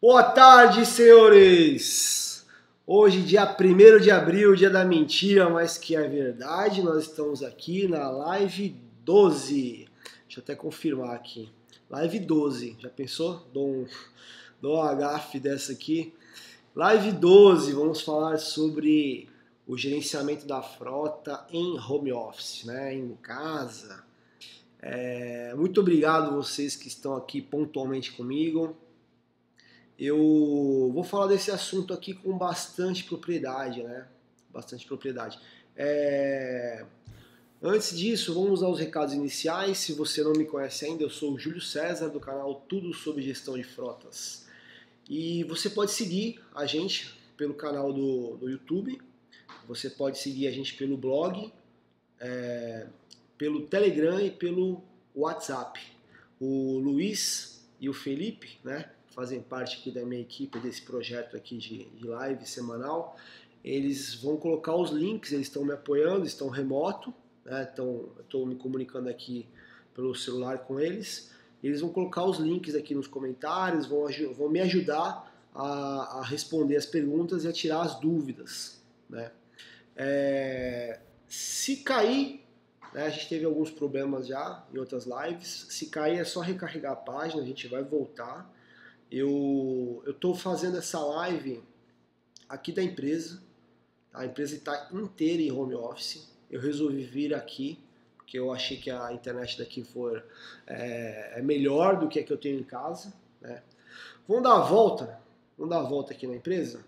Boa tarde, senhores! Hoje, dia 1 de abril, dia da mentira, mas que é verdade, nós estamos aqui na live 12. Deixa eu até confirmar aqui. Live 12, já pensou? Dou um, dou um agafe dessa aqui. Live 12, vamos falar sobre o gerenciamento da frota em home office, né? em casa. É, muito obrigado vocês que estão aqui pontualmente comigo. Eu vou falar desse assunto aqui com bastante propriedade, né? Bastante propriedade. É... Antes disso, vamos aos recados iniciais. Se você não me conhece ainda, eu sou o Júlio César do canal Tudo sobre Gestão de Frotas. E você pode seguir a gente pelo canal do, do YouTube, você pode seguir a gente pelo blog, é, pelo Telegram e pelo WhatsApp. O Luiz e o Felipe, né? fazem parte aqui da minha equipe desse projeto aqui de, de live semanal. Eles vão colocar os links, eles estão me apoiando, estão remoto, né? estou me comunicando aqui pelo celular com eles. Eles vão colocar os links aqui nos comentários, vão, vão me ajudar a, a, responder as perguntas e a tirar as dúvidas. Né? É, se cair, né, a gente teve alguns problemas já em outras lives, se cair é só recarregar a página, a gente vai voltar. Eu estou fazendo essa live aqui da empresa. A empresa está inteira em home office. Eu resolvi vir aqui porque eu achei que a internet daqui for é, é melhor do que a que eu tenho em casa. Né? Vamos dar a volta. Vamos dar a volta aqui na empresa.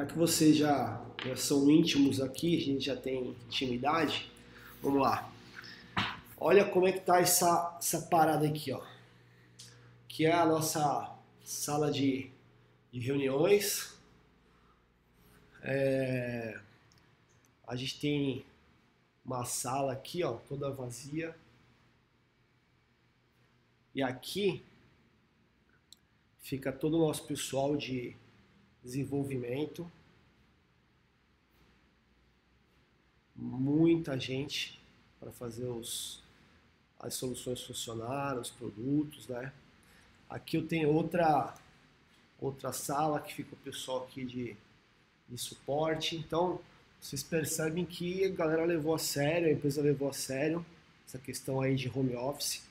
Já que vocês já, já são íntimos aqui, a gente já tem intimidade. Vamos lá. Olha como é que tá essa, essa parada aqui, ó que é a nossa sala de, de reuniões. É, a gente tem uma sala aqui, ó, toda vazia. E aqui fica todo o nosso pessoal de desenvolvimento. Muita gente para fazer os, as soluções funcionar, os produtos, né? Aqui eu tenho outra, outra sala que fica o pessoal aqui de, de suporte. Então, vocês percebem que a galera levou a sério, a empresa levou a sério essa questão aí de home office.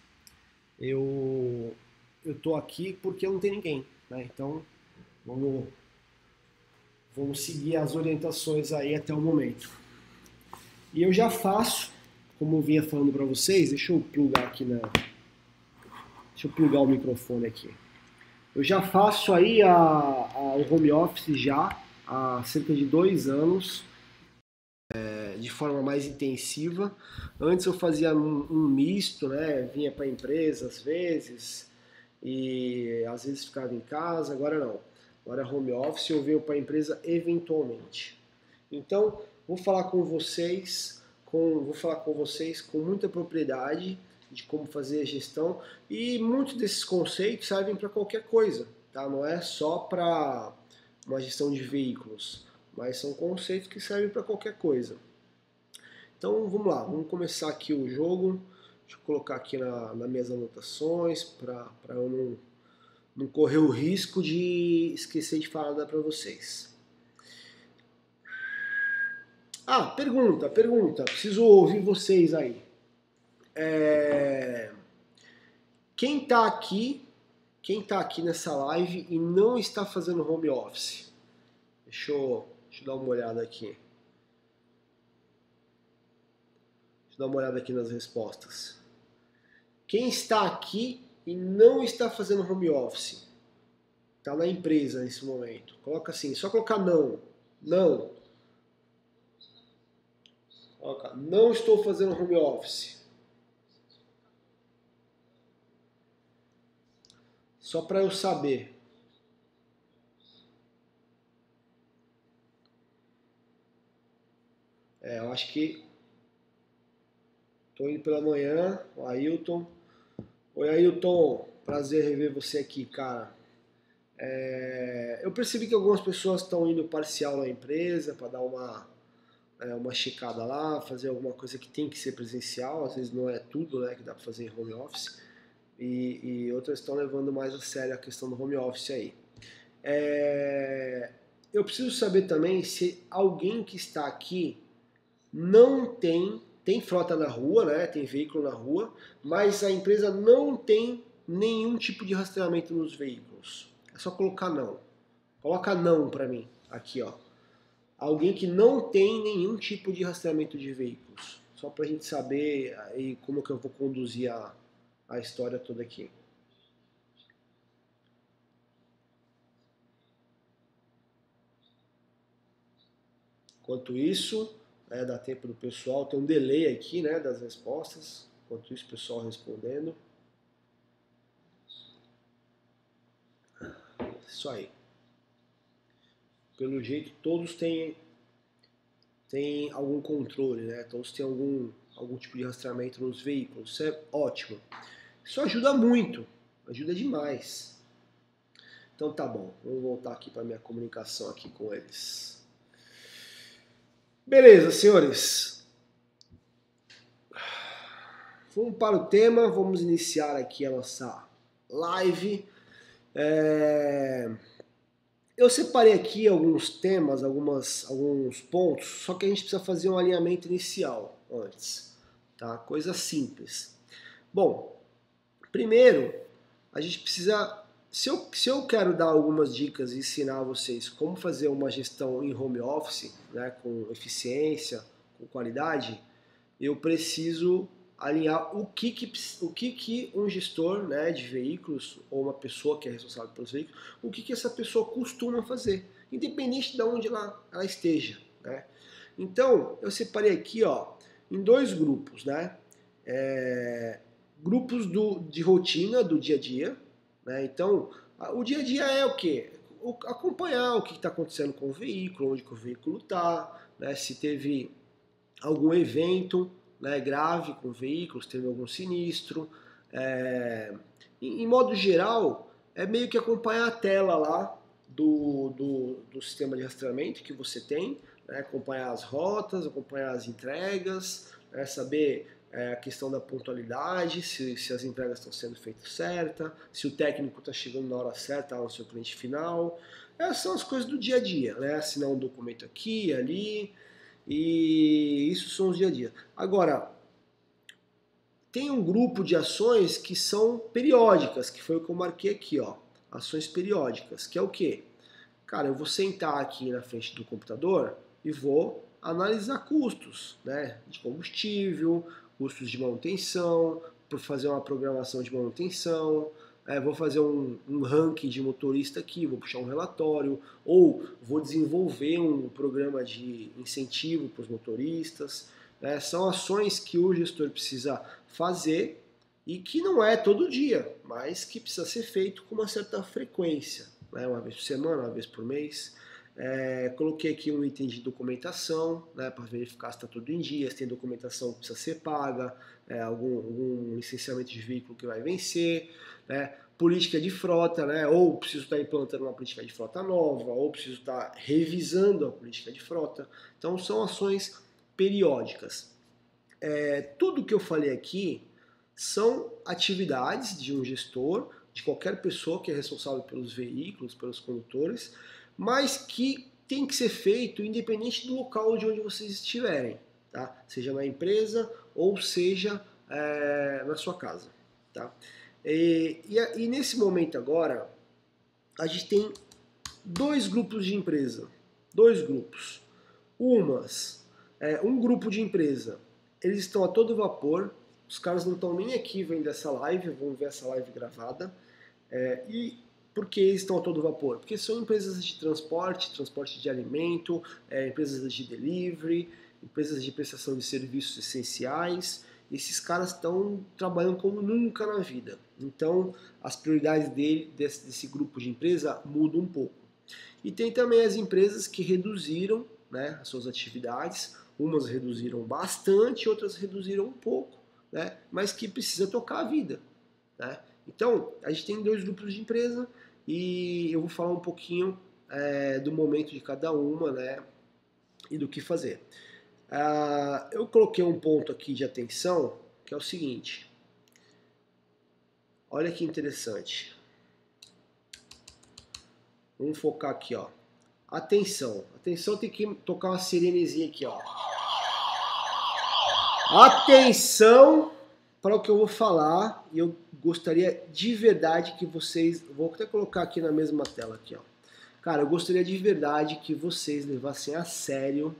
Eu eu tô aqui porque não tem ninguém, né? Então, vamos vamos seguir as orientações aí até o momento. E eu já faço, como eu vinha falando para vocês, deixa eu plugar aqui na Deixa eu plugar o microfone aqui. Eu já faço aí a, a, o home office já há cerca de dois anos, é, de forma mais intensiva. Antes eu fazia um, um misto, né? Vinha para a empresa às vezes e às vezes ficava em casa. Agora não. Agora é home office eu venho para a empresa eventualmente. Então vou falar com vocês, com, vou falar com vocês com muita propriedade de como fazer a gestão e muitos desses conceitos servem para qualquer coisa, tá? Não é só para uma gestão de veículos, mas são conceitos que servem para qualquer coisa. Então vamos lá, vamos começar aqui o jogo. Deixa eu colocar aqui na, nas minhas anotações para eu não, não correr o risco de esquecer de falar para vocês. Ah, pergunta, pergunta. Preciso ouvir vocês aí. É... Quem está aqui, quem tá aqui nessa live e não está fazendo home office? Deixa eu, deixa eu dar uma olhada aqui. Deixa eu dar uma olhada aqui nas respostas. Quem está aqui e não está fazendo home office? Está na empresa nesse momento. Coloca assim, só colocar não. Não. Coloca, não estou fazendo home office. Só para eu saber. É, eu acho que tô indo pela manhã, o Ailton. Oi Ailton, prazer rever você aqui, cara. É, eu percebi que algumas pessoas estão indo parcial na empresa para dar uma, é, uma checada lá, fazer alguma coisa que tem que ser presencial, às vezes não é tudo né, que dá para fazer em home office. e, e outras estão levando mais a sério a questão do home office aí. É, eu preciso saber também se alguém que está aqui não tem tem frota na rua, né? Tem veículo na rua, mas a empresa não tem nenhum tipo de rastreamento nos veículos. É só colocar não. Coloca não para mim aqui, ó. Alguém que não tem nenhum tipo de rastreamento de veículos. Só para a gente saber aí como que eu vou conduzir a, a história toda aqui. Enquanto isso, é, dá tempo do pessoal, tem um delay aqui né, das respostas. Enquanto isso, o pessoal respondendo. Isso aí. Pelo jeito, todos têm, têm algum controle, né? Todos têm algum, algum tipo de rastreamento nos veículos. Isso é ótimo. Isso ajuda muito, ajuda demais. Então tá bom, vamos voltar aqui para minha comunicação aqui com eles. Beleza, senhores. Vamos para o tema, vamos iniciar aqui a nossa live. É... Eu separei aqui alguns temas, algumas, alguns pontos, só que a gente precisa fazer um alinhamento inicial antes, tá? Coisa simples. Bom, primeiro a gente precisa se eu, se eu quero dar algumas dicas e ensinar vocês como fazer uma gestão em home office, né, com eficiência, com qualidade, eu preciso alinhar o que, que, o que, que um gestor né, de veículos ou uma pessoa que é responsável pelos veículos, o que, que essa pessoa costuma fazer, independente de onde ela, ela esteja. Né? Então, eu separei aqui ó, em dois grupos, né? É, grupos do, de rotina do dia a dia, né? Então, o dia a dia é o quê? O, acompanhar o que está acontecendo com o veículo, onde o veículo está, né? se teve algum evento né, grave com o veículo, se teve algum sinistro. É, em, em, modo geral, é meio que acompanhar a tela lá do, do, do sistema de rastreamento que você tem, né, acompanhar as rotas, acompanhar as entregas, né, saber é, a questão da pontualidade, se, se as entregas estão sendo feitas certa, se o técnico está chegando na hora certa ao seu cliente final. Essas são as coisas do dia a dia, né? Assinar um documento aqui, ali, e isso são os dia a dia. Agora, tem um grupo de ações que são periódicas, que foi o que eu marquei aqui, ó. Ações periódicas, que é o quê? Cara, eu vou sentar aqui na frente do computador e vou analisar custos, né? De combustível, custos de manutenção, por fazer uma programação de manutenção, é, vou fazer um, um, ranking de motorista aqui, vou puxar um relatório, ou vou desenvolver um programa de incentivo para os motoristas. Né? São ações que o gestor precisa fazer e que não é todo dia, mas que precisa ser feito com uma certa frequência, né? uma vez por semana, uma vez por mês. É, coloquei aqui um item de documentação, né, para verificar se está tudo em dia, se tem documentação que precisa ser paga, é, algum, algum licenciamento de veículo que vai vencer, né, política de frota, né, ou preciso estar tá implantando uma política de frota nova, ou preciso estar tá revisando a política de frota. Então são ações periódicas. É, tudo que eu falei aqui são atividades de um gestor, de qualquer pessoa que é responsável pelos veículos, pelos condutores, mas que tem que ser feito independente do local de onde vocês estiverem, tá? Seja na empresa ou seja é, na sua casa, tá? E, e, e, nesse momento agora, a gente tem dois grupos de empresa, dois grupos. Umas, é, um grupo de empresa, eles estão a todo vapor, os caras não estão nem aqui vendo essa live, vão ver essa live gravada, é, e por que estão a todo vapor? Porque são empresas de transporte, transporte de alimento, é, empresas de delivery, empresas de prestação de serviços essenciais. Esses caras estão trabalhando como nunca na vida. Então, as prioridades dele, desse, desse grupo de empresa mudam um pouco. E tem também as empresas que reduziram né, as suas atividades. Umas reduziram bastante, outras reduziram um pouco, né, mas que precisa tocar a vida. Né? Então, a gente tem dois grupos de empresa e eu vou falar um pouquinho é, do momento de cada uma, né, e do que fazer. Uh, eu coloquei um ponto aqui de atenção, que é o seguinte. Olha que interessante. Vamos focar aqui, ó. Atenção, atenção, tem que tocar uma sirenezinha aqui, ó. Atenção para o que eu vou falar e eu gostaria de verdade que vocês, vou até colocar aqui na mesma tela aqui, ó. Cara, eu gostaria de verdade que vocês levassem a sério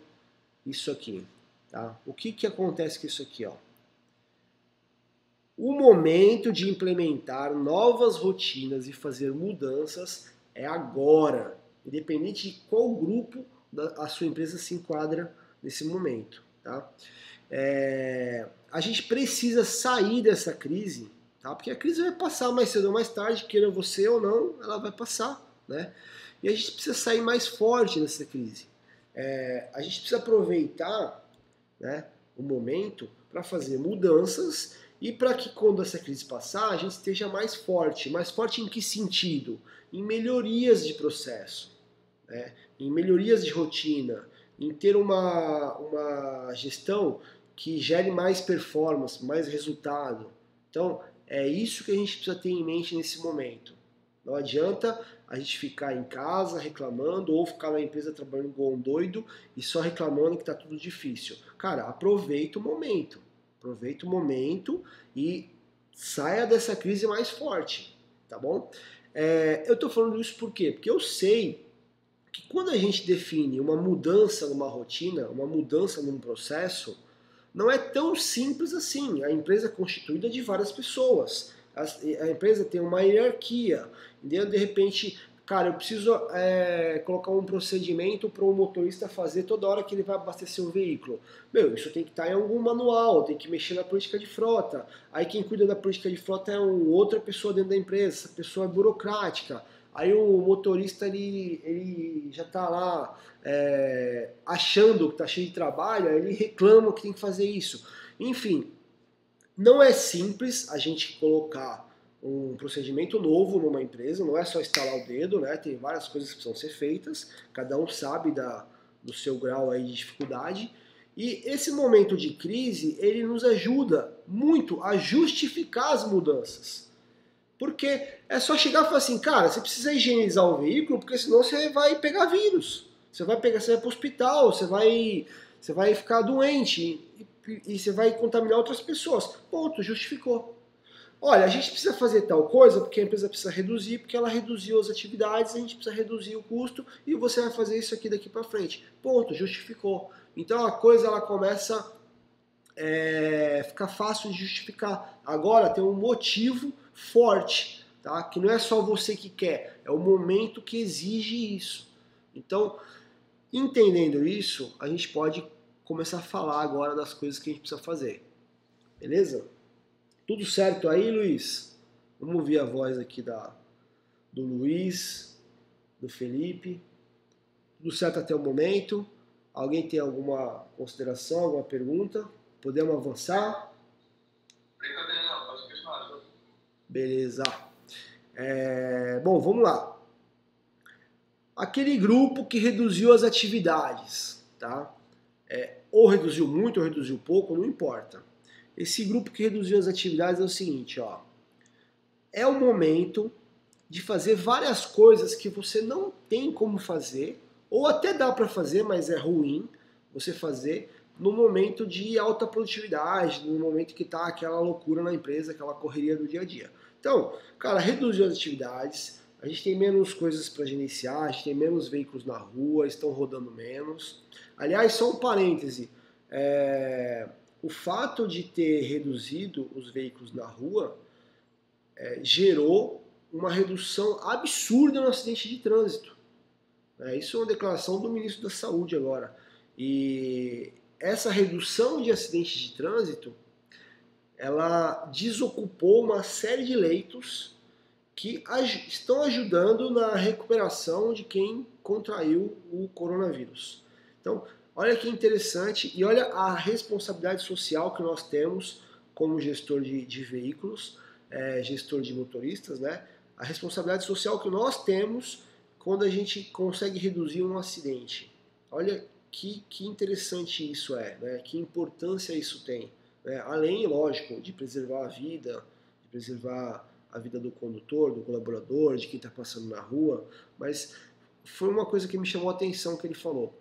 isso aqui, tá? O que que acontece com isso aqui, ó? O momento de implementar novas rotinas e fazer mudanças é agora, independente de qual grupo a sua empresa se enquadra nesse momento, tá? É, a gente precisa sair dessa crise, tá? Porque a crise vai passar mais cedo ou mais tarde, queira você ou não, ela vai passar, né? E a gente precisa sair mais forte dessa crise. É, a gente precisa aproveitar né, o momento para fazer mudanças e para que quando essa crise passar a gente esteja mais forte. Mais forte em que sentido? Em melhorias de processo, né? em melhorias de rotina, em ter uma, uma gestão que gere mais performance, mais resultado. Então, é isso que a gente precisa ter em mente nesse momento. Não adianta a gente ficar em casa reclamando ou ficar na empresa trabalhando igual um doido e só reclamando que está tudo difícil. Cara, aproveita o momento. Aproveita o momento e saia dessa crise mais forte, tá bom? É, eu estou falando isso por quê? Porque eu sei que quando a gente define uma mudança numa rotina, uma mudança num processo, não é tão simples assim. A empresa é constituída de várias pessoas. A, a empresa tem uma hierarquia. Entendeu? De repente, cara, eu preciso é, colocar um procedimento para o motorista fazer toda hora que ele vai abastecer o veículo. Meu, isso tem que estar em algum manual, tem que mexer na política de frota. Aí quem cuida da política de frota é uma outra pessoa dentro da empresa, essa pessoa é burocrática. Aí o motorista ele, ele já está lá é, achando que está cheio de trabalho, ele reclama que tem que fazer isso. Enfim, não é simples a gente colocar um procedimento novo numa empresa, não é só instalar o dedo, né? Tem várias coisas que precisam ser feitas, cada um sabe da, do seu grau aí de dificuldade. E esse momento de crise, ele nos ajuda muito a justificar as mudanças. Porque é só chegar e falar assim, cara, você precisa higienizar o veículo, porque senão você vai pegar vírus. Você vai pegar, você vai para o hospital, você vai, você vai ficar doente e, e você vai contaminar outras pessoas. Ponto, justificou. Olha, a gente precisa fazer tal coisa porque a empresa precisa reduzir, porque ela reduziu as atividades, a gente precisa reduzir o custo e você vai fazer isso aqui daqui para frente. Ponto, justificou. Então a coisa ela começa é, ficar fácil de justificar. Agora tem um motivo forte, tá? Que não é só você que quer, é o momento que exige isso. Então, entendendo isso, a gente pode começar a falar agora das coisas que a gente precisa fazer. Beleza? Tudo certo aí, Luiz? Vamos ouvir a voz aqui da, do Luiz, do Felipe. Tudo certo até o momento? Alguém tem alguma consideração, alguma pergunta? Podemos avançar? Beleza. É, bom, vamos lá. Aquele grupo que reduziu as atividades, tá? É, ou reduziu muito ou reduziu pouco, não importa. Esse grupo que reduziu as atividades é o seguinte, ó. É o momento de fazer várias coisas que você não tem como fazer, ou até dá para fazer, mas é ruim você fazer no momento de alta produtividade, no momento que está aquela loucura na empresa, aquela correria do dia a dia. Então, cara, reduziu as atividades, a gente tem menos coisas para gerenciar, a gente tem menos veículos na rua, estão rodando menos. Aliás, só um parêntese, é, o fato de ter reduzido os veículos na rua é, gerou uma redução absurda no acidente de trânsito. É, isso é uma declaração do ministro da Saúde agora. E essa redução de acidentes de trânsito, ela desocupou uma série de leitos que estão ajudando na recuperação de quem contraiu o coronavírus. Então, Olha que interessante e olha a responsabilidade social que nós temos como gestor de, de veículos, é, gestor de motoristas, né? A responsabilidade social que nós temos quando a gente consegue reduzir um acidente. Olha que, que interessante isso é, né? Que importância isso tem. Né? Além, lógico, de preservar a vida, de preservar a vida do condutor, do colaborador, de quem está passando na rua, mas foi uma coisa que me chamou a atenção que ele falou.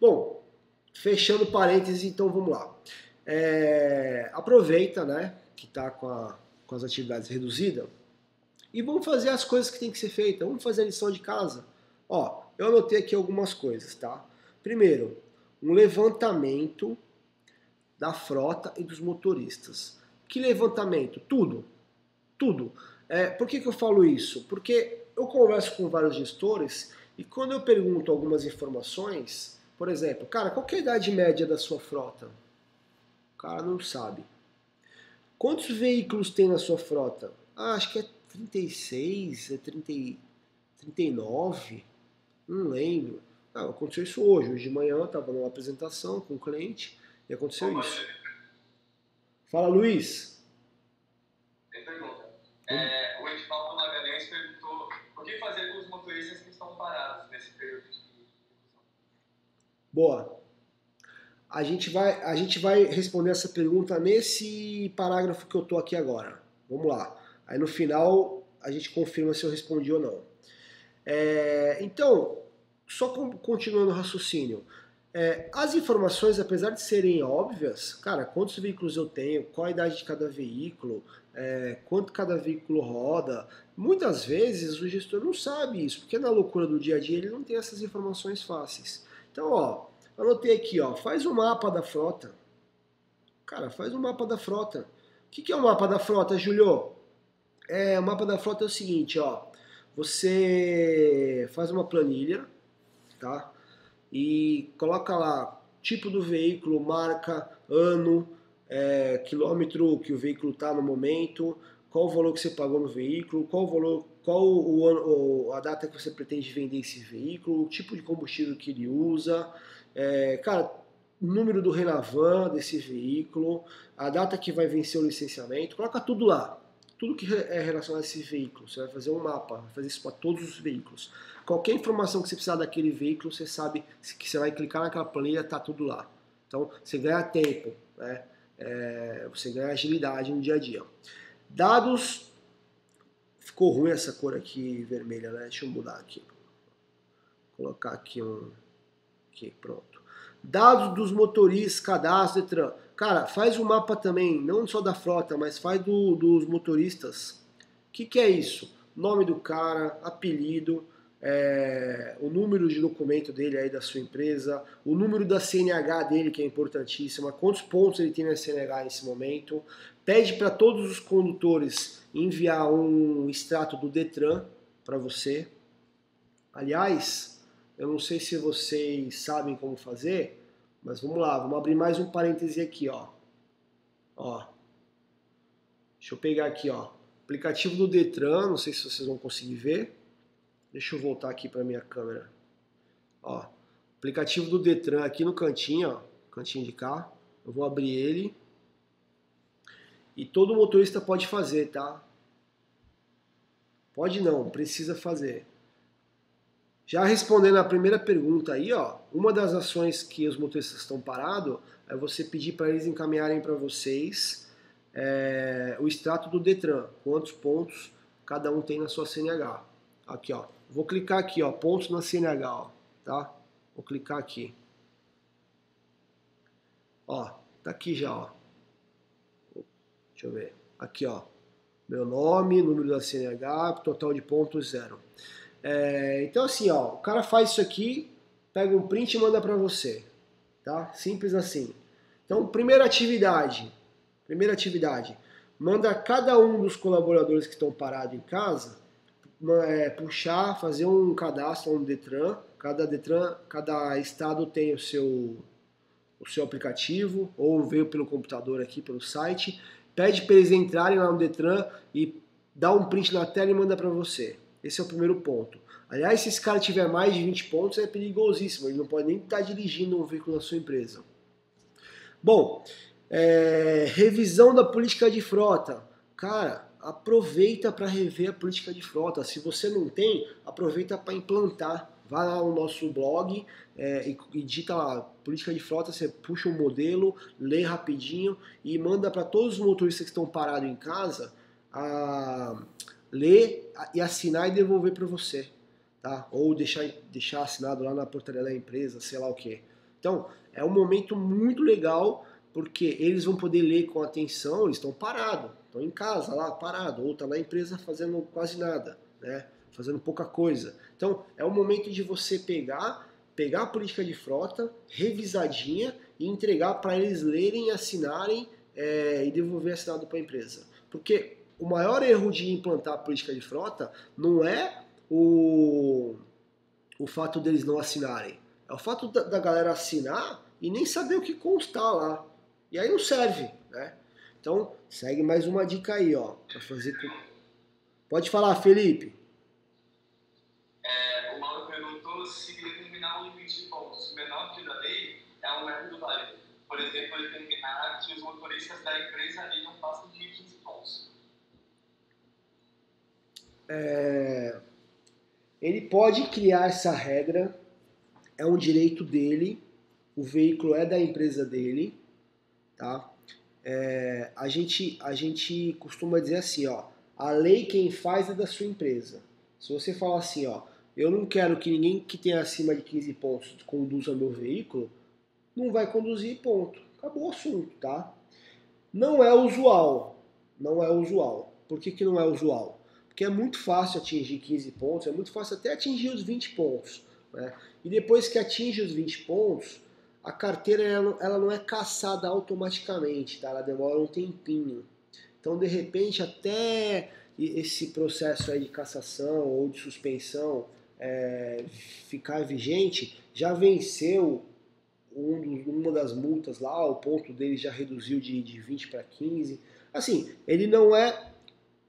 Bom, fechando parênteses, então vamos lá. É, aproveita, né, que está com, com as atividades reduzidas e vamos fazer as coisas que tem que ser feitas. Vamos fazer a lição de casa. Ó, eu anotei aqui algumas coisas, tá? Primeiro, um levantamento da frota e dos motoristas. Que levantamento? Tudo. Tudo. É, por que, que eu falo isso? Porque eu converso com vários gestores e quando eu pergunto algumas informações, por exemplo, cara, qual é a idade média da sua frota? O cara não sabe. Quantos veículos tem na sua frota? Ah, acho que é 36, é 30, 39, não lembro. Ah, aconteceu isso hoje. Hoje de manhã eu estava numa apresentação com um cliente e aconteceu isso. Fala, Luiz. Tem pergunta. É, o Edivaldo Magalhães perguntou o que fazer com os motoristas que estão parados nesse período de Boa. A gente, vai, a gente vai responder essa pergunta nesse parágrafo que eu estou aqui agora. Vamos lá. Aí no final a gente confirma se eu respondi ou não. É, então, só continuando o raciocínio. É, as informações, apesar de serem óbvias, cara, quantos veículos eu tenho, qual a idade de cada veículo, é, quanto cada veículo roda, muitas vezes o gestor não sabe isso, porque na loucura do dia a dia ele não tem essas informações fáceis. Então, ó, anotei aqui, ó, faz um mapa da frota. Cara, faz um mapa da frota. O que, que é o mapa da frota, Julio? É, o mapa da frota é o seguinte, ó, você faz uma planilha, tá? E coloca lá tipo do veículo, marca, ano, é, quilômetro que o veículo está no momento, qual o valor que você pagou no veículo, qual o valor, qual o ano, a data que você pretende vender esse veículo, o tipo de combustível que ele usa, é, cara, número do Renavan desse veículo, a data que vai vencer o licenciamento, coloca tudo lá tudo que é relacionado a esse veículo. Você vai fazer um mapa, vai fazer isso para todos os veículos. Qualquer informação que você precisar daquele veículo, você sabe que você vai clicar naquela planilha, está tudo lá. Então, você ganha tempo, né? É, você ganha agilidade no dia a dia. Dados. Ficou ruim essa cor aqui vermelha, né? Deixa eu mudar aqui. Colocar aqui um. Aqui, pronto. Dados dos motoristas, cadastro, Detran. Cara, faz um mapa também, não só da frota, mas faz do, dos motoristas. O que, que é isso? Nome do cara, apelido, é, o número de documento dele aí da sua empresa, o número da CNH dele, que é importantíssima, quantos pontos ele tem na CNH nesse momento. Pede para todos os condutores enviar um extrato do Detran para você. Aliás, eu não sei se vocês sabem como fazer, mas vamos lá, vamos abrir mais um parêntese aqui, ó. Ó. Deixa eu pegar aqui, ó. Aplicativo do Detran, não sei se vocês vão conseguir ver. Deixa eu voltar aqui para minha câmera. Ó. Aplicativo do Detran aqui no cantinho, ó. Cantinho de cá. Eu vou abrir ele. E todo motorista pode fazer, tá? Pode não, precisa fazer. Já respondendo a primeira pergunta aí, ó, uma das ações que os motoristas estão parados é você pedir para eles encaminharem para vocês é, o extrato do Detran, quantos pontos cada um tem na sua CNH. Aqui, ó, vou clicar aqui, ó, pontos na CNH, ó, tá? Vou clicar aqui. Ó, tá aqui já, ó. Deixa eu ver. Aqui, ó. Meu nome, número da CNH, total de pontos zero. É, então assim, ó, o cara faz isso aqui, pega um print e manda para você, tá? Simples assim. Então, primeira atividade, primeira atividade, manda cada um dos colaboradores que estão parados em casa é, puxar, fazer um cadastro no Detran. Cada Detran, cada estado tem o seu o seu aplicativo ou veio pelo computador aqui pelo site. Pede para eles entrarem lá no Detran e dá um print na tela e manda para você. Esse é o primeiro ponto. Aliás, se esse cara tiver mais de 20 pontos, é perigosíssimo. Ele não pode nem estar dirigindo um veículo na sua empresa. Bom, é, revisão da política de frota. Cara, aproveita para rever a política de frota. Se você não tem, aproveita para implantar. Vai lá no nosso blog é, e, e digita lá, política de frota, você puxa um modelo, lê rapidinho e manda para todos os motoristas que estão parados em casa a, ler e assinar e devolver para você, tá? Ou deixar, deixar assinado lá na portaria da empresa, sei lá o que. Então, é um momento muito legal porque eles vão poder ler com atenção, eles estão parados, estão em casa lá, parado, ou estão tá na empresa fazendo quase nada, né? Fazendo pouca coisa. Então, é o momento de você pegar, pegar a política de frota, revisadinha e entregar para eles lerem, assinarem é, e devolver assinado para a empresa. Porque o maior erro de implantar a política de frota não é o, o fato deles não assinarem. É o fato da, da galera assinar e nem saber o que constar lá. E aí não serve, né? Então, segue mais uma dica aí, ó, para fazer Pode falar, Felipe. É, o Mauro perguntou se determinar um limite de pontos menor que o da lei é um método válido. Por exemplo, determinar que os motoristas da empresa ali não passam de 15 pontos. É, ele pode criar essa regra, é um direito dele, o veículo é da empresa dele, tá? É, a, gente, a gente costuma dizer assim, ó, a lei quem faz é da sua empresa. Se você falar assim, ó, eu não quero que ninguém que tenha acima de 15 pontos conduza meu veículo, não vai conduzir ponto. Acabou o assunto, tá? Não é usual, não é usual. Por que, que não é usual? Porque é muito fácil atingir 15 pontos, é muito fácil até atingir os 20 pontos. Né? E depois que atinge os 20 pontos, a carteira ela, não é caçada automaticamente, tá? ela demora um tempinho. Então, de repente, até esse processo aí de cassação ou de suspensão é, ficar vigente, já venceu um uma das multas lá, o ponto dele já reduziu de, de 20 para 15. Assim, ele não é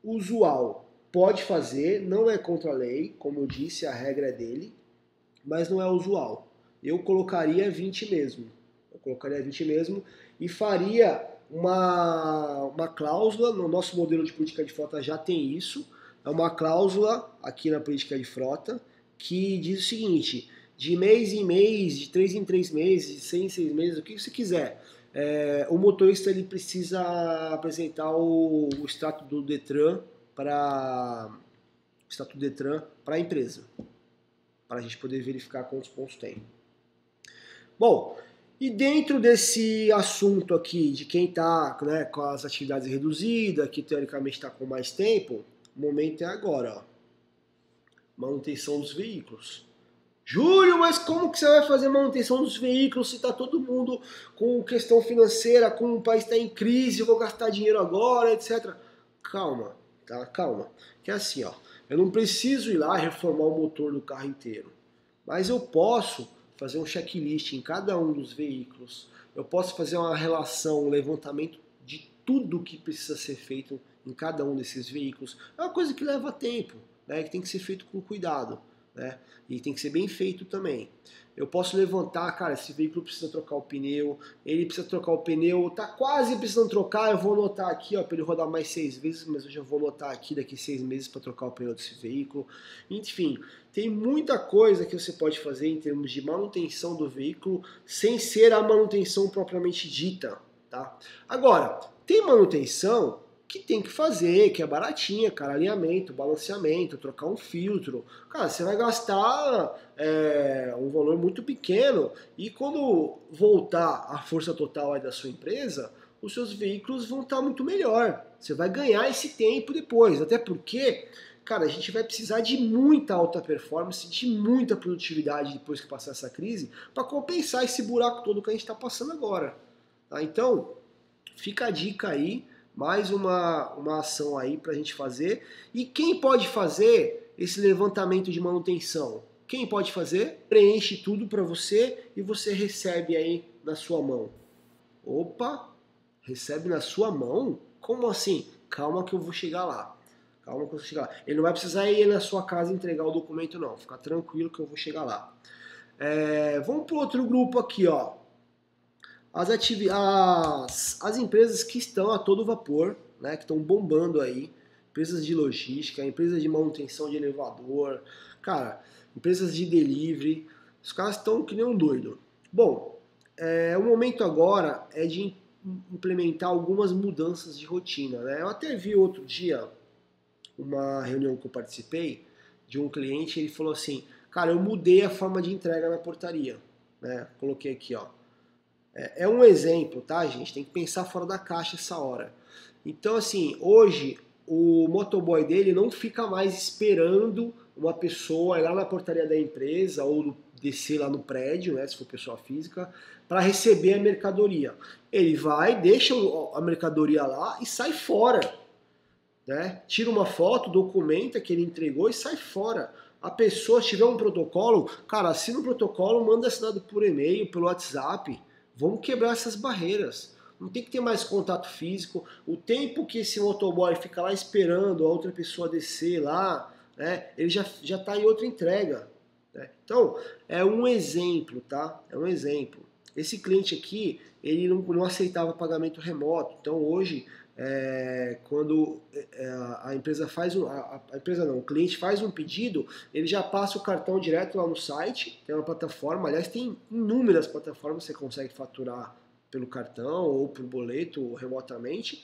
usual, pode fazer, não é contra a lei, como eu disse, a regra é dele, mas não é usual. Eu colocaria 20 mesmo. Eu colocaria 20 mesmo e faria uma, uma cláusula, no nosso modelo de política de frota já tem isso, é uma cláusula aqui na política de frota que diz o seguinte, de mês em mês, de três em três meses, de seis em seis meses, o que você quiser, é, o motorista ele precisa apresentar o, o extrato do Detran para Estatuto Detran para a empresa, para a gente poder verificar quantos pontos tem. Bom, e dentro desse assunto aqui de quem está né, com as atividades reduzidas, que teoricamente está com mais tempo, o momento é agora, ó. manutenção dos veículos. Júlio, mas como que você vai fazer manutenção dos veículos se está todo mundo com questão financeira, com o país está em crise, vou gastar dinheiro agora, etc. Calma, tá? Calma. Que é assim, ó. Eu não preciso ir lá reformar o motor do carro inteiro. Mas eu posso fazer um checklist em cada um dos veículos. Eu posso fazer uma relação, um levantamento de tudo que precisa ser feito em cada um desses veículos. É uma coisa que leva tempo, né? que tem que ser feito com cuidado. Né? E tem que ser bem feito também. Eu posso levantar, cara, esse veículo precisa trocar o pneu, ele precisa trocar o pneu, tá quase precisando trocar, eu vou anotar aqui, ó, para ele rodar mais seis vezes, mas eu já vou anotar aqui daqui seis meses para trocar o pneu desse veículo. Enfim, tem muita coisa que você pode fazer em termos de manutenção do veículo sem ser a manutenção propriamente dita, tá? Agora, tem manutenção que tem que fazer, que é baratinha, cara, alinhamento, balanceamento, trocar um filtro. Cara, você vai gastar é, um valor muito pequeno e quando voltar a força total da sua empresa, os seus veículos vão estar muito melhor. Você vai ganhar esse tempo depois, até porque, cara, a gente vai precisar de muita alta performance, de muita produtividade depois que passar essa crise, para compensar esse buraco todo que a gente está passando agora. Tá? Então, fica a dica aí mais uma, uma ação aí para a gente fazer. E quem pode fazer esse levantamento de manutenção? Quem pode fazer? Preenche tudo para você e você recebe aí na sua mão. Opa, recebe na sua mão? Como assim? Calma que eu vou chegar lá. Calma que eu vou chegar lá. Ele não vai precisar ir na sua casa entregar o documento não. Fica tranquilo que eu vou chegar lá. É, vamos para outro grupo aqui, ó as, as, as empresas que estão a todo vapor, né, que estão bombando aí, empresas de logística, empresas de manutenção de elevador, cara, empresas de delivery, os caras estão que nem um doido. Bom, é, o momento agora é de implementar algumas mudanças de rotina, né? Eu até vi outro dia uma reunião que eu participei de um cliente, ele falou assim, cara, eu mudei a forma de entrega na portaria, né? Coloquei aqui, ó. É, é um exemplo, tá, gente? Tem que pensar fora da caixa essa hora. Então, assim, hoje o motoboy dele não fica mais esperando uma pessoa ir lá na portaria da empresa ou descer lá no prédio, né, se for pessoa física, para receber a mercadoria. Ele vai, deixa a mercadoria lá e sai fora. Né? Tira uma foto, documenta que ele entregou e sai fora. A pessoa, se tiver um protocolo, cara, assina o um protocolo, manda assinado por e-mail, pelo WhatsApp. Vamos quebrar essas barreiras. Não tem que ter mais contato físico. O tempo que esse motoboy fica lá esperando a outra pessoa descer lá, né, ele já está em outra entrega. Né? Então é um exemplo, tá? É um exemplo. Esse cliente aqui ele não, não aceitava pagamento remoto. Então hoje é, quando é, a empresa faz um, a, empresa não, o cliente faz um pedido, ele já passa o cartão direto lá no site, tem uma plataforma, aliás tem inúmeras plataformas que você consegue faturar pelo cartão ou por boleto ou remotamente.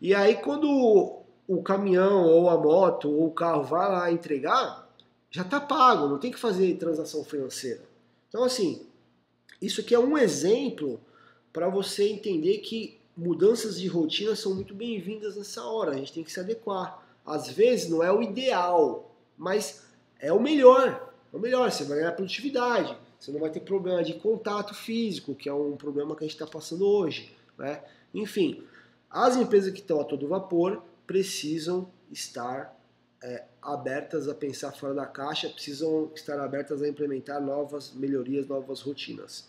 E aí quando o caminhão ou a moto ou o carro vai lá entregar, já está pago, não tem que fazer transação financeira. Então assim, isso aqui é um exemplo para você entender que mudanças de rotina são muito bem-vindas nessa hora, a gente tem que se adequar. Às vezes não é o ideal, mas é o melhor. É o melhor, você vai ganhar produtividade, você não vai ter problema de contato físico, que é um problema que a gente está passando hoje. Né? Enfim, as empresas que estão a todo vapor precisam estar é, abertas a pensar fora da caixa, precisam estar abertas a implementar novas melhorias, novas rotinas.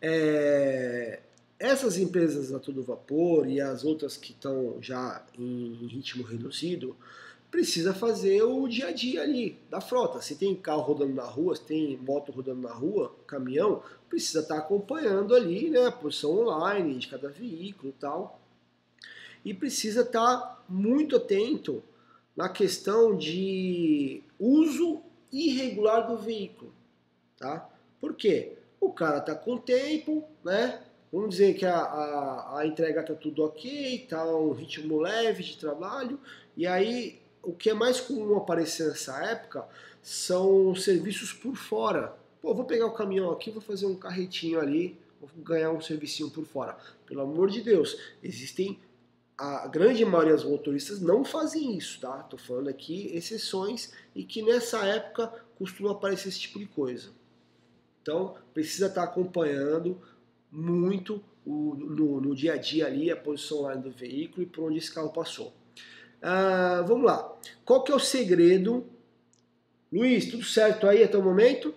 É, essas empresas a todo vapor e as outras que estão já em ritmo reduzido, precisa fazer o dia a dia ali da frota. Se tem carro rodando na rua, se tem moto rodando na rua, caminhão, precisa estar tá acompanhando ali né, a posição online de cada veículo e tal. E precisa estar tá muito atento na questão de uso irregular do veículo. Tá? Por quê? O cara está com tempo, né? Vamos dizer que a, a, a entrega está tudo ok, está um ritmo leve de trabalho, e aí o que é mais comum aparecer nessa época são serviços por fora. Pô, vou pegar o caminhão aqui, vou fazer um carretinho ali, vou ganhar um servicinho por fora. Pelo amor de Deus, existem a grande maioria dos motoristas não fazem isso, tá? Tô falando aqui exceções e que nessa época costuma aparecer esse tipo de coisa. Então precisa estar tá acompanhando muito o, no, no dia a dia ali a posição lá do veículo e por onde esse carro passou. Ah, vamos lá. Qual que é o segredo? Luiz, tudo certo aí até o momento?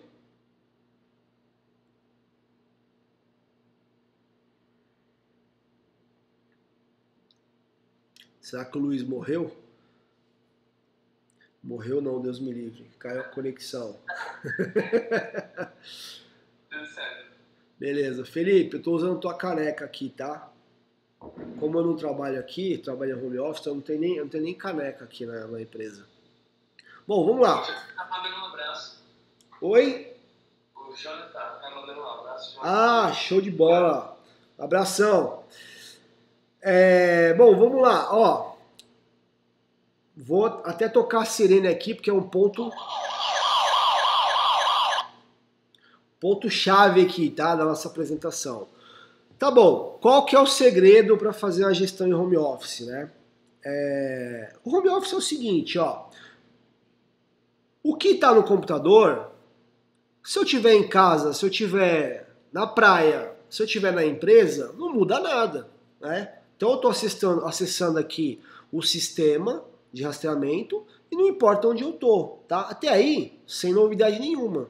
Será que o Luiz morreu? Morreu não, Deus me livre. Caiu a conexão. Tudo certo. Beleza. Felipe, eu estou usando tua caneca aqui, tá? Como eu não trabalho aqui, trabalho em home office, eu não tenho nem, eu não tenho nem caneca aqui na, na empresa. Bom, vamos lá. Tá mandando um abraço. Oi? O Jonathan tá mandando um abraço. Ah, show de bola. Abração. É, bom, vamos lá, ó. Vou até tocar a sirene aqui, porque é um ponto ponto chave aqui, tá, da nossa apresentação. Tá bom, qual que é o segredo para fazer uma gestão em home office, né? É... O home office é o seguinte, ó. O que está no computador, se eu tiver em casa, se eu tiver na praia, se eu tiver na empresa, não muda nada, né? Então eu estou acessando, acessando aqui o sistema de rastreamento e não importa onde eu tô, tá? Até aí, sem novidade nenhuma.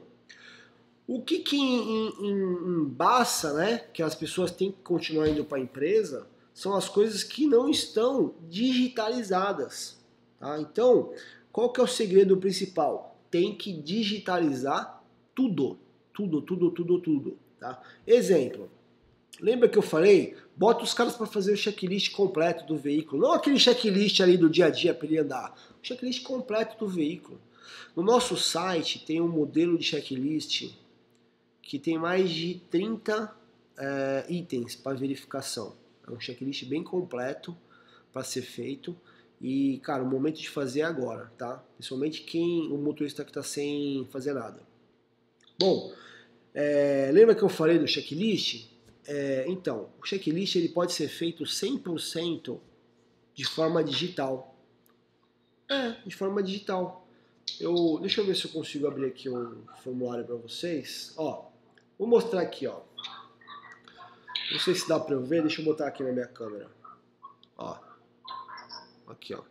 O que que embaça, né, que as pessoas têm que continuar indo para a empresa, são as coisas que não estão digitalizadas. Tá? Então, qual que é o segredo principal? Tem que digitalizar tudo, tudo, tudo, tudo, tudo. Tá? Exemplo, lembra que eu falei? Bota os caras para fazer o checklist completo do veículo, não aquele checklist ali do dia a dia para ele andar, o checklist completo do veículo. No nosso site tem um modelo de checklist que tem mais de 30 é, itens para verificação. É um checklist bem completo para ser feito E, cara, o momento de fazer é agora, tá? Principalmente quem, o motorista que está sem fazer nada. Bom, é, lembra que eu falei do checklist? É, então, o checklist ele pode ser feito 100% de forma digital. É, de forma digital. Eu, deixa eu ver se eu consigo abrir aqui um formulário para vocês. Ó, vou mostrar aqui, ó. Não sei se dá para eu ver, deixa eu botar aqui na minha câmera. Ó. Aqui, ó.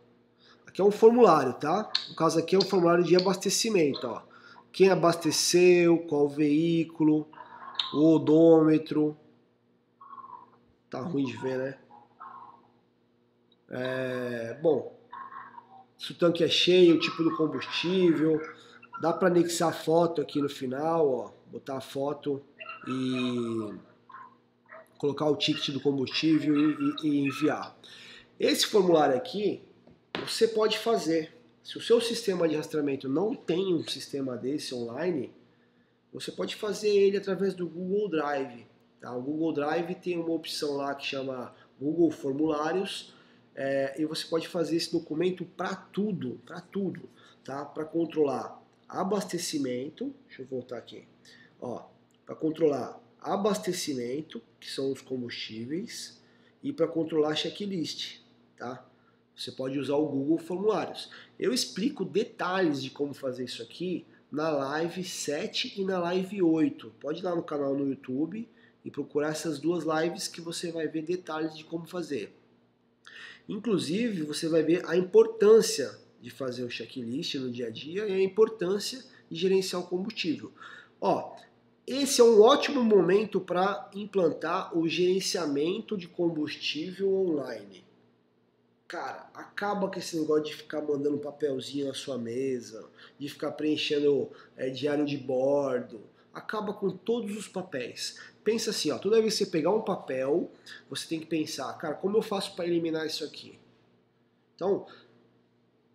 Aqui é um formulário, tá? No caso aqui é um formulário de abastecimento, ó. Quem abasteceu, qual veículo, o odômetro. Tá ruim de ver, né? É, bom, se o tanque é cheio, o tipo do combustível. Dá para anexar foto aqui no final, ó. Botar a foto e colocar o ticket do combustível e, e, e enviar. Esse formulário aqui você pode fazer. Se o seu sistema de rastreamento não tem um sistema desse online, você pode fazer ele através do Google Drive. Tá? O Google Drive tem uma opção lá que chama Google Formulários é, e você pode fazer esse documento para tudo, para tudo, tá? Para controlar abastecimento, deixa eu voltar aqui, ó, para controlar abastecimento, que são os combustíveis, e para controlar checklist, tá? Você pode usar o Google Formulários. Eu explico detalhes de como fazer isso aqui na live 7 e na live 8. Pode ir lá no canal no YouTube e procurar essas duas lives que você vai ver detalhes de como fazer. Inclusive, você vai ver a importância de fazer o checklist no dia a dia e a importância de gerenciar o combustível. Ó, esse é um ótimo momento para implantar o gerenciamento de combustível online. Cara, acaba com esse negócio de ficar mandando papelzinho na sua mesa, de ficar preenchendo é, diário de bordo. Acaba com todos os papéis. Pensa assim, ó, toda vez que você pegar um papel, você tem que pensar, cara, como eu faço para eliminar isso aqui? Então,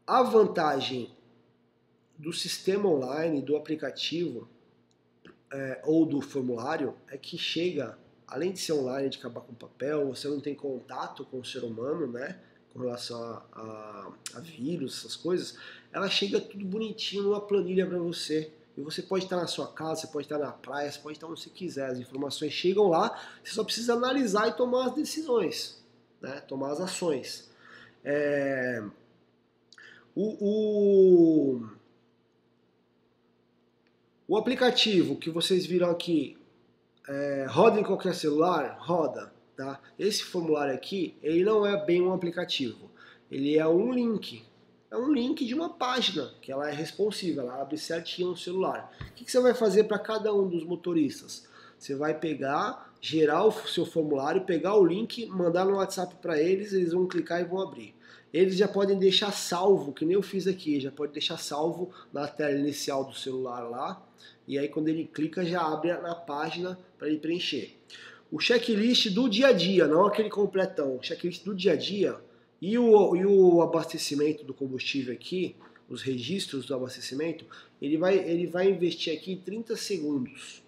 a vantagem do sistema online, do aplicativo, é, ou do formulário é que chega, além de ser online, de acabar com papel, você não tem contato com o ser humano, né? Com relação a, a, a vírus, essas coisas, ela chega tudo bonitinho numa planilha para você. E você pode estar na sua casa, você pode estar na praia, você pode estar onde você quiser. As informações chegam lá, você só precisa analisar e tomar as decisões, né? tomar as ações. É... O, o, o aplicativo que vocês viram aqui é, roda em qualquer celular? Roda. Tá? Esse formulário aqui, ele não é bem um aplicativo. Ele é um link. É um link de uma página, que ela é responsiva, ela abre certinho no celular. O que, que você vai fazer para cada um dos motoristas? Você vai pegar, gerar o seu formulário, pegar o link, mandar no WhatsApp para eles, eles vão clicar e vão abrir. Eles já podem deixar salvo, que nem eu fiz aqui, já pode deixar salvo na tela inicial do celular lá, e aí quando ele clica já abre na página para ele preencher. O checklist do dia a dia, não aquele completão, o checklist do dia a dia e o, e o abastecimento do combustível aqui, os registros do abastecimento, ele vai, ele vai investir aqui 30 segundos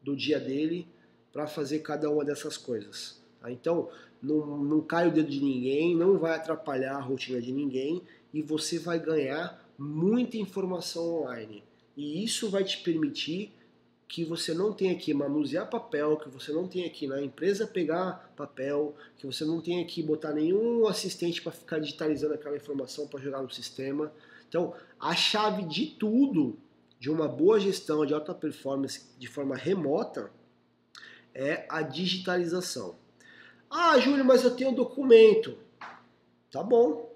do dia dele para fazer cada uma dessas coisas. Tá? Então, não, não cai o dedo de ninguém, não vai atrapalhar a rotina de ninguém e você vai ganhar muita informação online. E isso vai te permitir que você não tenha que manusear papel, que você não tenha que na empresa pegar papel, que você não tenha que botar nenhum assistente para ficar digitalizando aquela informação para jogar no sistema. Então, a chave de tudo de uma boa gestão de alta performance de forma remota é a digitalização. Ah, Júlio, mas eu tenho um documento. Tá bom.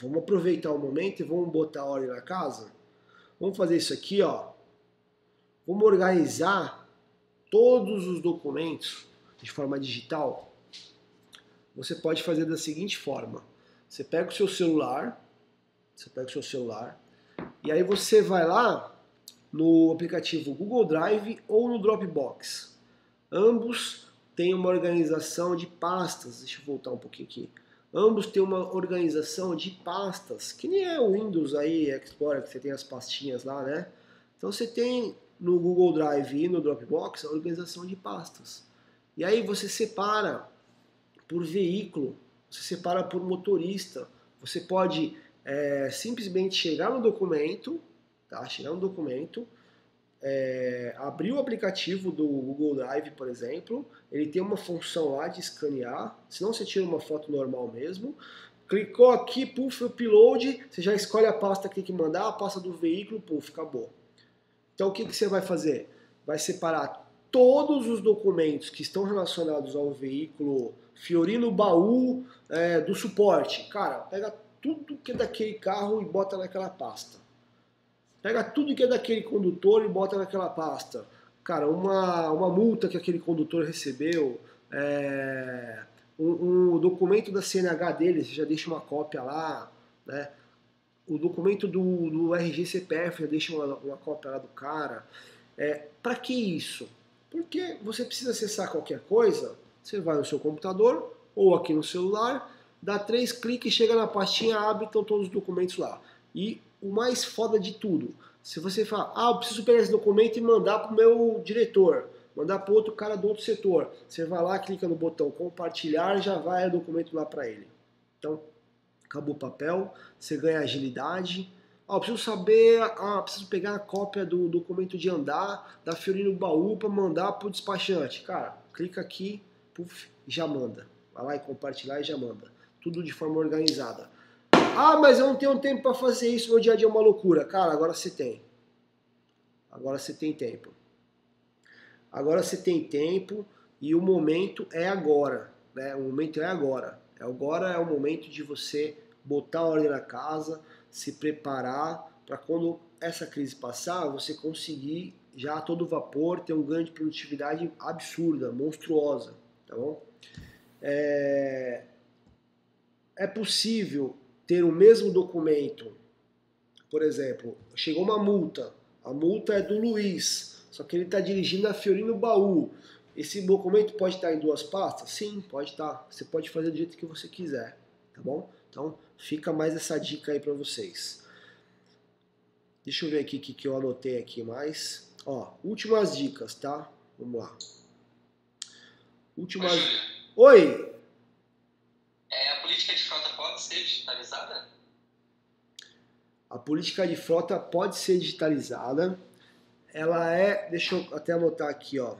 Vamos aproveitar o momento e vamos botar a ordem na casa? Vamos fazer isso aqui, ó. Vamos organizar todos os documentos de forma digital. Você pode fazer da seguinte forma: você pega o seu celular, você pega o seu celular e aí você vai lá no aplicativo Google Drive ou no Dropbox. Ambos têm uma organização de pastas. Deixa eu voltar um pouquinho aqui. Ambos têm uma organização de pastas, que nem é o Windows aí, Explorer, que você tem as pastinhas lá, né? Então você tem no Google Drive e no Dropbox a organização de pastas. E aí você separa por veículo, você separa por motorista, você pode é, simplesmente chegar no documento, tá? Chegar no documento, é, abrir o aplicativo do Google Drive, por exemplo, ele tem uma função lá de escanear, senão você tira uma foto normal mesmo. Clicou aqui, puff, upload, você já escolhe a pasta que tem que mandar, a pasta do veículo, puff, acabou. Então o que, que você vai fazer? Vai separar todos os documentos que estão relacionados ao veículo Fiorino Baú é, do suporte. Cara, pega tudo que é daquele carro e bota naquela pasta. Pega tudo que é daquele condutor e bota naquela pasta. Cara, uma, uma multa que aquele condutor recebeu, é, um, um, documento da CNH dele, você já deixa uma cópia lá, né? O documento do, do RG CPF, já deixa uma, uma cópia lá do cara. É, para que isso? Porque você precisa acessar qualquer coisa, você vai no seu computador ou aqui no celular, dá três cliques, chega na pastinha, abre, estão todos os documentos lá. E o mais foda de tudo, se você falar, ah, eu preciso pegar esse documento e mandar para o meu diretor, mandar para outro cara do outro setor, você vai lá, clica no botão compartilhar, já vai o documento lá para ele. Então, acabou o papel, você ganha agilidade. Ah, eu preciso saber, ah, preciso pegar a cópia do documento de andar da Fiorino Baú para mandar para o despachante. Cara, clica aqui, puff, já manda. Vai lá e compartilhar e já manda. Tudo de forma organizada. Ah, mas eu não tenho tempo para fazer isso, meu dia a dia é uma loucura. Cara, agora você tem. Agora você tem tempo. Agora você tem tempo e o momento é agora. Né? O momento é agora. Agora é o momento de você botar ordem na casa, se preparar para quando essa crise passar, você conseguir já a todo vapor ter um ganho de produtividade absurda, monstruosa. Tá bom? É, é possível ter o mesmo documento, por exemplo, chegou uma multa, a multa é do Luiz, só que ele está dirigindo a Fiorino Baú. Esse documento pode estar em duas pastas? Sim, pode estar. Você pode fazer do jeito que você quiser, tá bom? Então, fica mais essa dica aí para vocês. Deixa eu ver aqui o que, que eu anotei aqui mais. Ó, últimas dicas, tá? Vamos lá. Últimas. Oi! Ser digitalizada? A política de frota pode ser digitalizada. Ela é, deixa eu até anotar aqui, ó.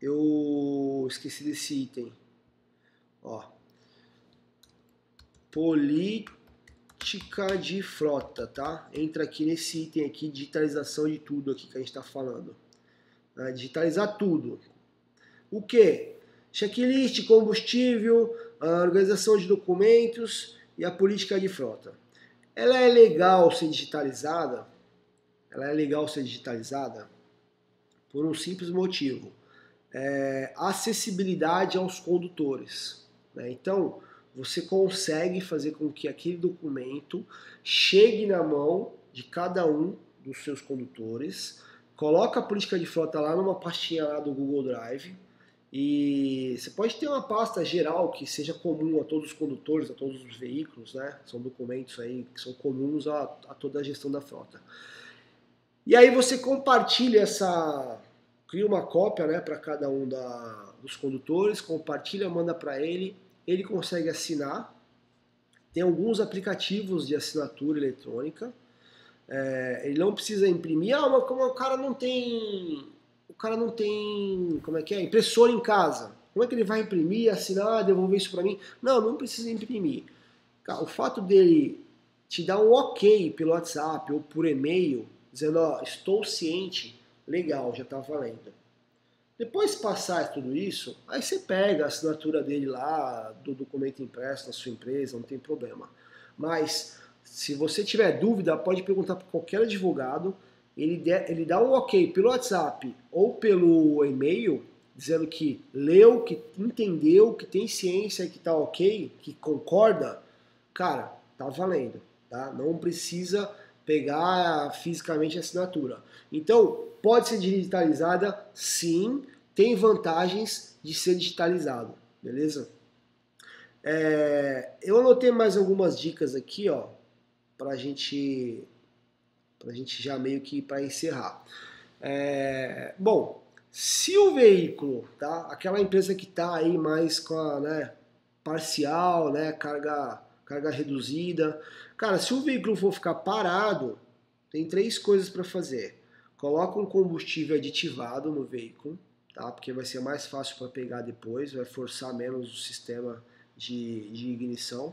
Eu esqueci desse item. Ó. Política de frota, tá? Entra aqui nesse item aqui, digitalização de tudo aqui que a gente está falando. Né? Digitalizar tudo. O que? Checklist, combustível, a organização de documentos e a política de frota. Ela é legal ser digitalizada? Ela é legal ser digitalizada por um simples motivo: é, acessibilidade aos condutores. Né? Então, você consegue fazer com que aquele documento chegue na mão de cada um dos seus condutores, coloca a política de frota lá numa pastinha lá do Google Drive, e você pode ter uma pasta geral que seja comum a todos os condutores, a todos os veículos, né? São documentos aí que são comuns a, a toda a gestão da frota. E aí você compartilha essa, cria uma cópia, né, para cada um da, dos condutores, compartilha, manda para ele, ele consegue assinar. Tem alguns aplicativos de assinatura eletrônica. É, ele não precisa imprimir. Ah, mas como o cara não tem cara não tem, como é que é, impressora em casa. Como é que ele vai imprimir, assinar, devolver isso para mim? Não, não precisa imprimir. O fato dele te dar um ok pelo WhatsApp ou por e-mail, dizendo, ó, estou ciente, legal, já está valendo. Depois passar tudo isso, aí você pega a assinatura dele lá, do documento impresso na sua empresa, não tem problema. Mas, se você tiver dúvida, pode perguntar para qualquer advogado, ele, ele dá um ok pelo WhatsApp ou pelo e-mail, dizendo que leu, que entendeu, que tem ciência, que tá ok, que concorda, cara, tá valendo, tá? Não precisa pegar fisicamente a assinatura. Então, pode ser digitalizada, sim, tem vantagens de ser digitalizado, beleza? É, eu anotei mais algumas dicas aqui, ó, pra gente para a gente já meio que para encerrar. É, bom, se o veículo, tá, aquela empresa que está aí mais com a né, parcial, né, carga carga reduzida. Cara, se o veículo for ficar parado, tem três coisas para fazer. Coloca um combustível aditivado no veículo, tá? Porque vai ser mais fácil para pegar depois, vai forçar menos o sistema de, de ignição.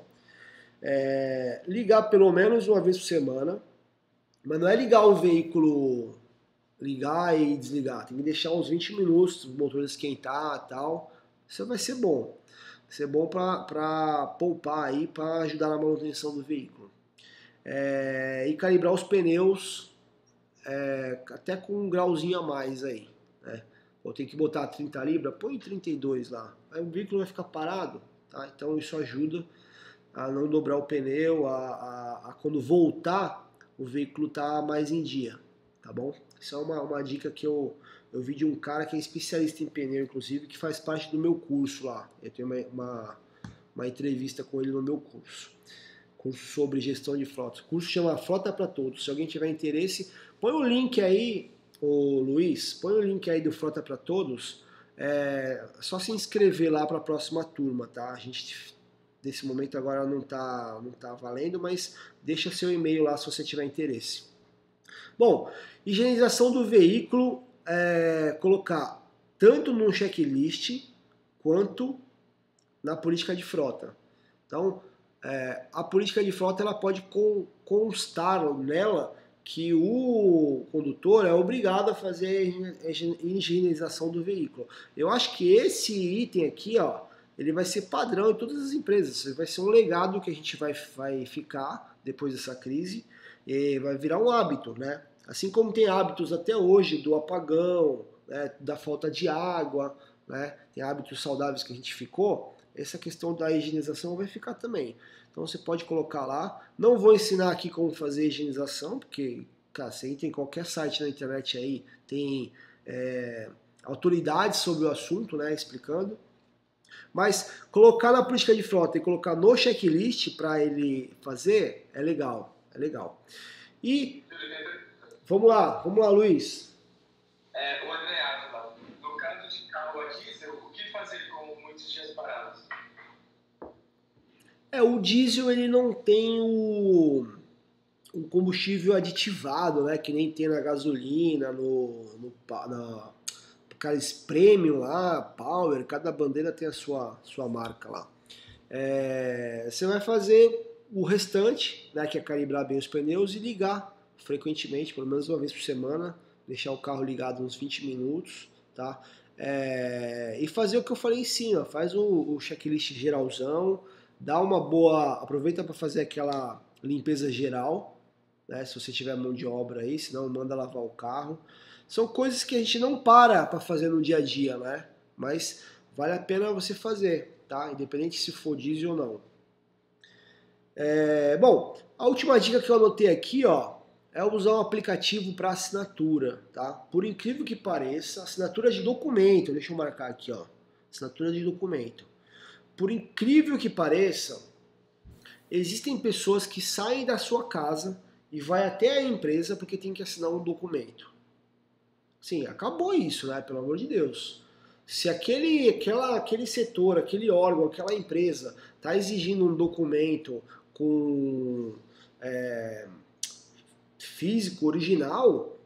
É, ligar pelo menos uma vez por semana, mas não é ligar o veículo, ligar e desligar, tem que deixar uns 20 minutos, o motor esquentar tal. Isso vai ser bom. Vai ser bom para poupar aí, para ajudar na manutenção do veículo. É, e calibrar os pneus é, até com um grauzinho a mais aí. Né? Ou tem que botar 30 libras, põe 32 lá. Aí o veículo vai ficar parado, tá? Então isso ajuda a não dobrar o pneu, a, a, a quando voltar o veículo tá mais em dia, tá bom? Isso é uma, uma dica que eu, eu vi de um cara que é especialista em pneu, inclusive, que faz parte do meu curso lá. Eu tenho uma, uma, uma entrevista com ele no meu curso. Curso sobre gestão de frotas. O curso chama Frota para Todos. Se alguém tiver interesse, põe o link aí, o Luiz, põe o link aí do Frota para Todos. É só se inscrever lá para a próxima turma, tá? A gente desse momento agora não está não tá valendo, mas deixa seu e-mail lá se você tiver interesse. Bom, higienização do veículo, é, colocar tanto no checklist quanto na política de frota. Então, é, a política de frota ela pode constar nela que o condutor é obrigado a fazer a higienização do veículo. Eu acho que esse item aqui, ó, ele vai ser padrão em todas as empresas. Vai ser um legado que a gente vai, vai ficar depois dessa crise e vai virar um hábito, né? Assim como tem hábitos até hoje do apagão, né, da falta de água, né? Tem hábitos saudáveis que a gente ficou. Essa questão da higienização vai ficar também. Então você pode colocar lá. Não vou ensinar aqui como fazer higienização, porque cara, você entra em qualquer site na internet aí, tem é, autoridades sobre o assunto, né, explicando. Mas colocar na política de frota e colocar no checklist para ele fazer é legal, é legal. E vamos lá, vamos lá, Luiz. É, o André Ávila, no caso de carro a diesel, o que fazer com muitos dias parados? É, o diesel ele não tem o, o combustível aditivado, né, que nem tem na gasolina, no, no na, aqueles premium lá, power, cada bandeira tem a sua, sua marca lá. É, você vai fazer o restante, né, que é calibrar bem os pneus e ligar frequentemente, pelo menos uma vez por semana, deixar o carro ligado uns 20 minutos, tá? É, e fazer o que eu falei em cima, faz o, o checklist geralzão, dá uma boa, aproveita para fazer aquela limpeza geral, né, se você tiver mão de obra aí, senão manda lavar o carro. São coisas que a gente não para para fazer no dia a dia, né? Mas vale a pena você fazer, tá? Independente se for diesel ou não. É, bom, a última dica que eu anotei aqui, ó, é usar um aplicativo para assinatura, tá? Por incrível que pareça, assinatura de documento, deixa eu marcar aqui, ó, assinatura de documento. Por incrível que pareça, existem pessoas que saem da sua casa e vai até a empresa porque tem que assinar um documento. Sim, acabou isso, né? Pelo amor de Deus. Se aquele, aquela, aquele setor, aquele órgão, aquela empresa está exigindo um documento com é, físico original,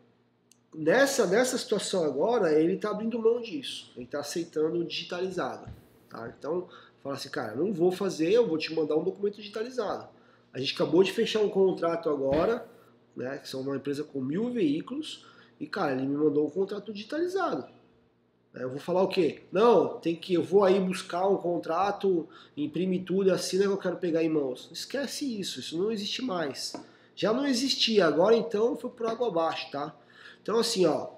nessa, nessa situação agora, ele está abrindo mão disso. Ele está aceitando digitalizado. Tá? Então, fala assim, cara, não vou fazer, eu vou te mandar um documento digitalizado. A gente acabou de fechar um contrato agora, né, que são uma empresa com mil veículos, e, cara, ele me mandou um contrato digitalizado. Eu vou falar o quê? Não, tem que eu vou aí buscar um contrato, imprime tudo, assina que eu quero pegar em mãos. Esquece isso, isso não existe mais. Já não existia, agora então foi por água abaixo, tá? Então assim, ó,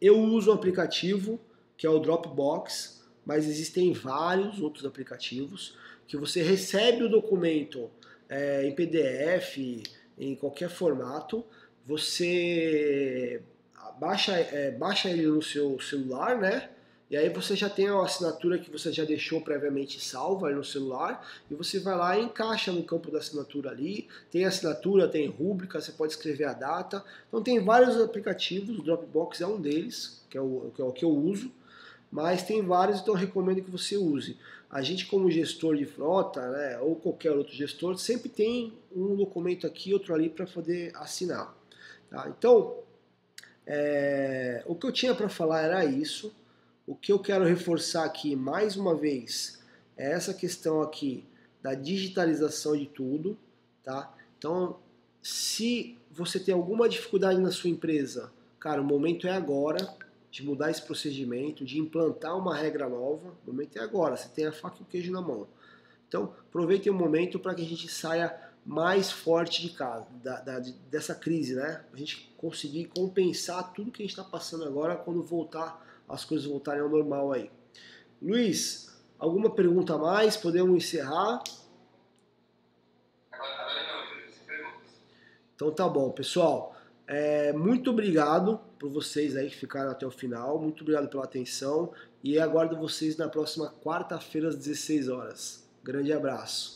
eu uso um aplicativo que é o Dropbox, mas existem vários outros aplicativos que você recebe o documento é, em PDF, em qualquer formato, você baixa, é, baixa ele no seu celular, né? E aí você já tem a assinatura que você já deixou previamente salva no celular e você vai lá e encaixa no campo da assinatura ali. Tem assinatura, tem rúbrica, você pode escrever a data. Então tem vários aplicativos, o Dropbox é um deles, que é o que, é o que eu uso. mas tem vários, então recomendo que você use. A gente, como gestor de frota, né, ou qualquer outro gestor, sempre tem um documento aqui, outro ali para poder assinar. Tá? Então, é, o que eu tinha para falar era isso. O que eu quero reforçar aqui mais uma vez é essa questão aqui da digitalização de tudo, tá? Então, se você tem alguma dificuldade na sua empresa, cara, o momento é agora de mudar esse procedimento, de implantar uma regra nova. O momento é agora, você tem a faca e o queijo na mão. Então, aproveitem o momento para que a gente saia mais forte de casa, da, da, dessa crise, né? A gente conseguir compensar tudo que a gente está passando agora quando voltar, as coisas voltarem ao normal aí. Luiz, alguma pergunta a mais? Podemos encerrar? Então tá bom, pessoal. É, muito obrigado por vocês aí que ficaram até o final. Muito obrigado pela atenção e aguardo vocês na próxima quarta-feira às 16 horas. Grande abraço.